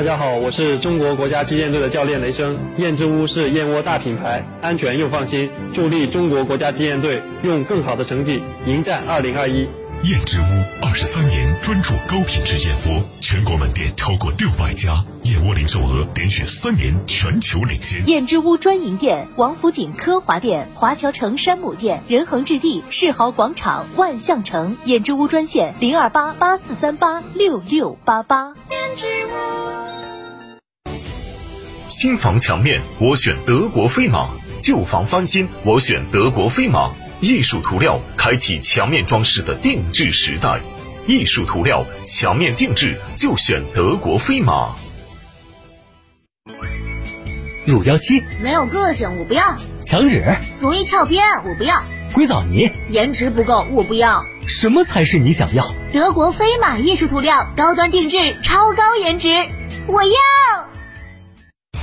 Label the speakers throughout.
Speaker 1: 大家好，我是中国国家击剑队的教练雷声。燕之屋是燕窝大品牌，安全又放心，助力中国国家击剑队用更好的成绩迎战二零二一。
Speaker 2: 燕之屋二十三年专注高品质燕窝，全国超过六百家，燕窝零售额连续三年全球领先。
Speaker 3: 燕之屋专营店：王府井科华店、华侨城山姆店、仁恒置地、世豪广场、万象城。燕之屋专线：零二八八四三八六六八八。
Speaker 2: 燕之屋新房墙面我选德国飞马，旧房翻新我选德国飞马。艺术涂料开启墙面装饰的定制时代，艺术涂料墙面定制就选德国飞马。
Speaker 4: 乳胶漆
Speaker 5: 没有个性，我不要；
Speaker 4: 墙纸
Speaker 5: 容易翘边，我不要；
Speaker 4: 硅藻泥
Speaker 5: 颜值不够，我不要。
Speaker 4: 什么才是你想要？
Speaker 5: 德国飞马艺术涂料，高端定制，超高颜值，我要。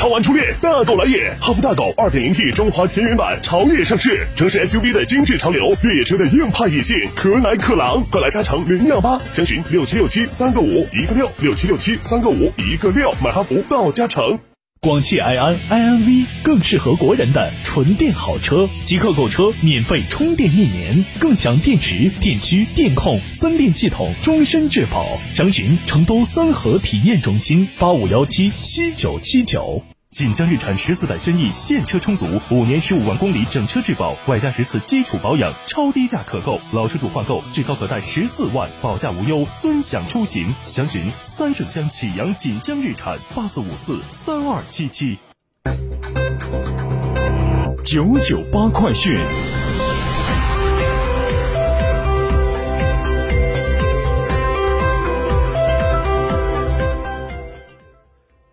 Speaker 6: 超玩初恋，大狗来也！哈弗大狗 2.0T 中华田园版潮烈上市，城市 SUV 的精致潮流，越野车的硬派野性，可奶可狼，快来加诚零幺八，详询六七六七三个五一个六六七六七三个五一个六，买哈弗到加诚。
Speaker 7: 广汽埃安 iNV 更适合国人的纯电好车，即刻购车免费充电一年，更享电池、电驱、电控三电系统终身质保。详询成都三河体验中心八五幺七七九七九。锦江日产十四代轩逸现车充足，五年十五万公里整车质保，外加十次基础保养，超低价可购。老车主换购至高可贷十四万，保价无忧，尊享出行。详询三圣乡启阳锦江日产八四五四三二七七。
Speaker 2: 九九八快讯。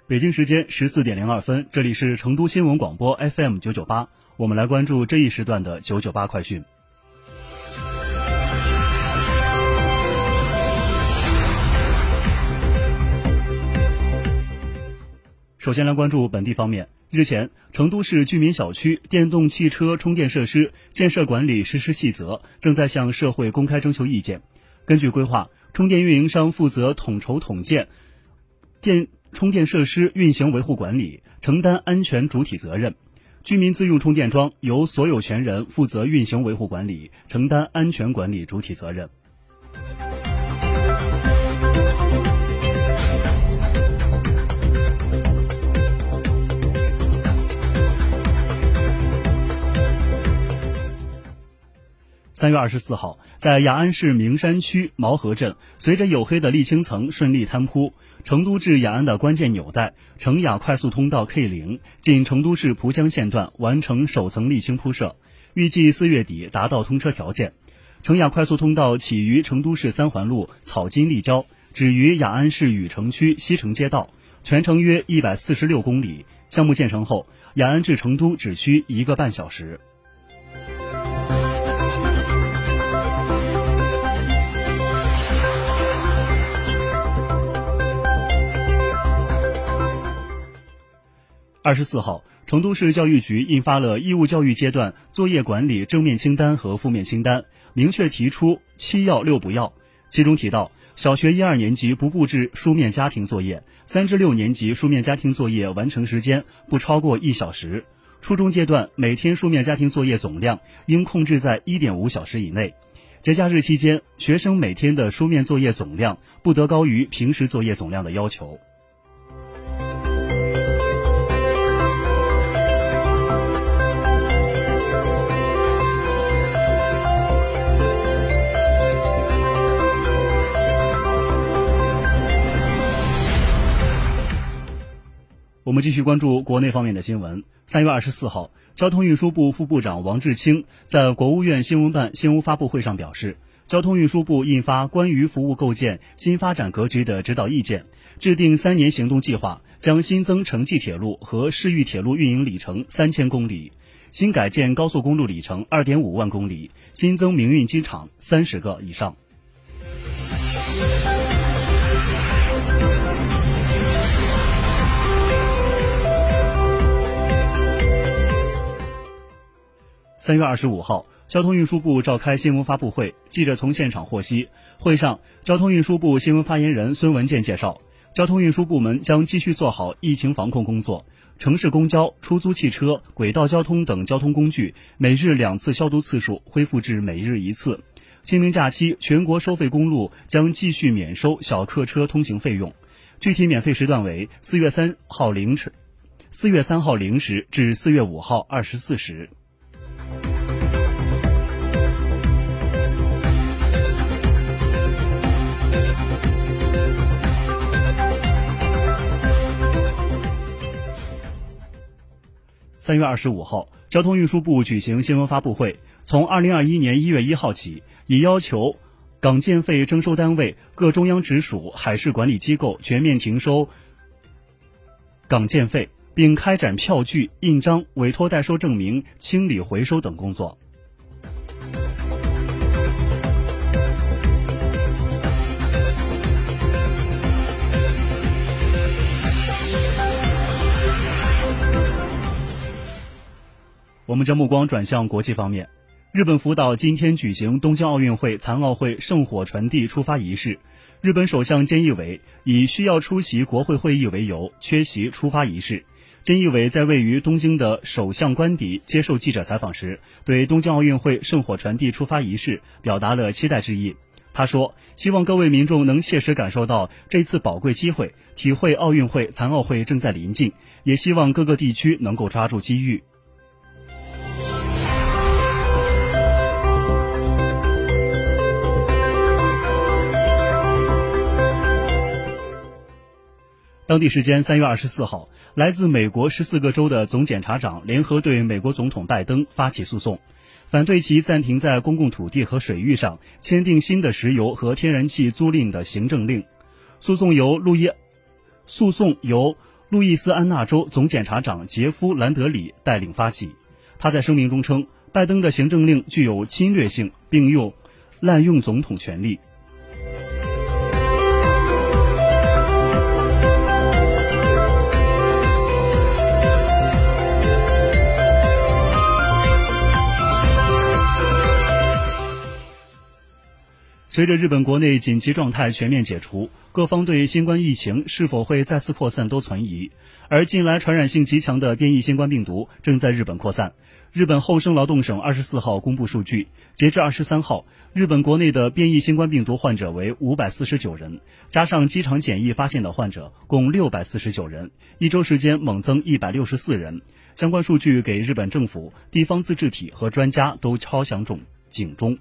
Speaker 8: 北京时间十四点零二分，这里是成都新闻广播 FM 九九八，我们来关注这一时段的九九八快讯。首先来关注本地方面，日前，成都市居民小区电动汽车充电设施建设管理实施细则正在向社会公开征求意见。根据规划，充电运营商负责统筹统建电。充电设施运行维护管理承担安全主体责任，居民自用充电桩由所有权人负责运行维护管理，承担安全管理主体责任。三月二十四号，在雅安市名山区毛河镇，随着黝黑的沥青层顺利摊铺，成都至雅安的关键纽带成雅快速通道 K 零进成都市蒲江县段完成首层沥青铺设，预计四月底达到通车条件。成雅快速通道起于成都市三环路草金立交，止于雅安市禹城区西城街道，全程约一百四十六公里。项目建成后，雅安至成都只需一个半小时。二十四号，成都市教育局印发了义务教育阶段作业管理正面清单和负面清单，明确提出七要六不要。其中提到，小学一二年级不布置书面家庭作业，三至六年级书面家庭作业完成时间不超过一小时；初中阶段每天书面家庭作业总量应控制在一点五小时以内。节假日期间，学生每天的书面作业总量不得高于平时作业总量的要求。我们继续关注国内方面的新闻。三月二十四号，交通运输部副部长王志清在国务院新闻办新闻发布会上表示，交通运输部印发《关于服务构建新发展格局的指导意见》，制定三年行动计划，将新增城际铁路和市域铁路运营里程三千公里，新改建高速公路里程二点五万公里，新增民运机场三十个以上。三月二十五号，交通运输部召开新闻发布会。记者从现场获悉，会上，交通运输部新闻发言人孙文健介绍，交通运输部门将继续做好疫情防控工作。城市公交、出租汽车、轨道交通等交通工具每日两次消毒次数恢复至每日一次。清明假期，全国收费公路将继续免收小客车通行费用，具体免费时段为四月三号凌晨、四月三号零时至四月五号二十四时。三月二十五号，交通运输部举行新闻发布会。从二零二一年一月一号起，已要求港建费征收单位、各中央直属海事管理机构全面停收港建费，并开展票据、印章、委托代收证明、清理回收等工作。我们将目光转向国际方面，日本福岛今天举行东京奥运会残奥会圣火传递出发仪式，日本首相菅义伟以需要出席国会会议为由缺席出发仪式。菅义伟在位于东京的首相官邸接受记者采访时，对东京奥运会圣火传递出发仪式表达了期待之意。他说：“希望各位民众能切实感受到这次宝贵机会，体会奥运会残奥会正在临近，也希望各个地区能够抓住机遇。”当地时间三月二十四号，来自美国十四个州的总检察长联合对美国总统拜登发起诉讼，反对其暂停在公共土地和水域上签订新的石油和天然气租赁的行政令。诉讼由路易，诉讼由路易斯安那州总检察长杰夫·兰德里带领发起。他在声明中称，拜登的行政令具有侵略性，并用滥用总统权力。随着日本国内紧急状态全面解除，各方对新冠疫情是否会再次扩散都存疑。而近来传染性极强的变异新冠病毒正在日本扩散。日本厚生劳动省二十四号公布数据，截至二十三号，日本国内的变异新冠病毒患者为五百四十九人，加上机场检疫发现的患者共六百四十九人，一周时间猛增一百六十四人。相关数据给日本政府、地方自治体和专家都敲响警警钟。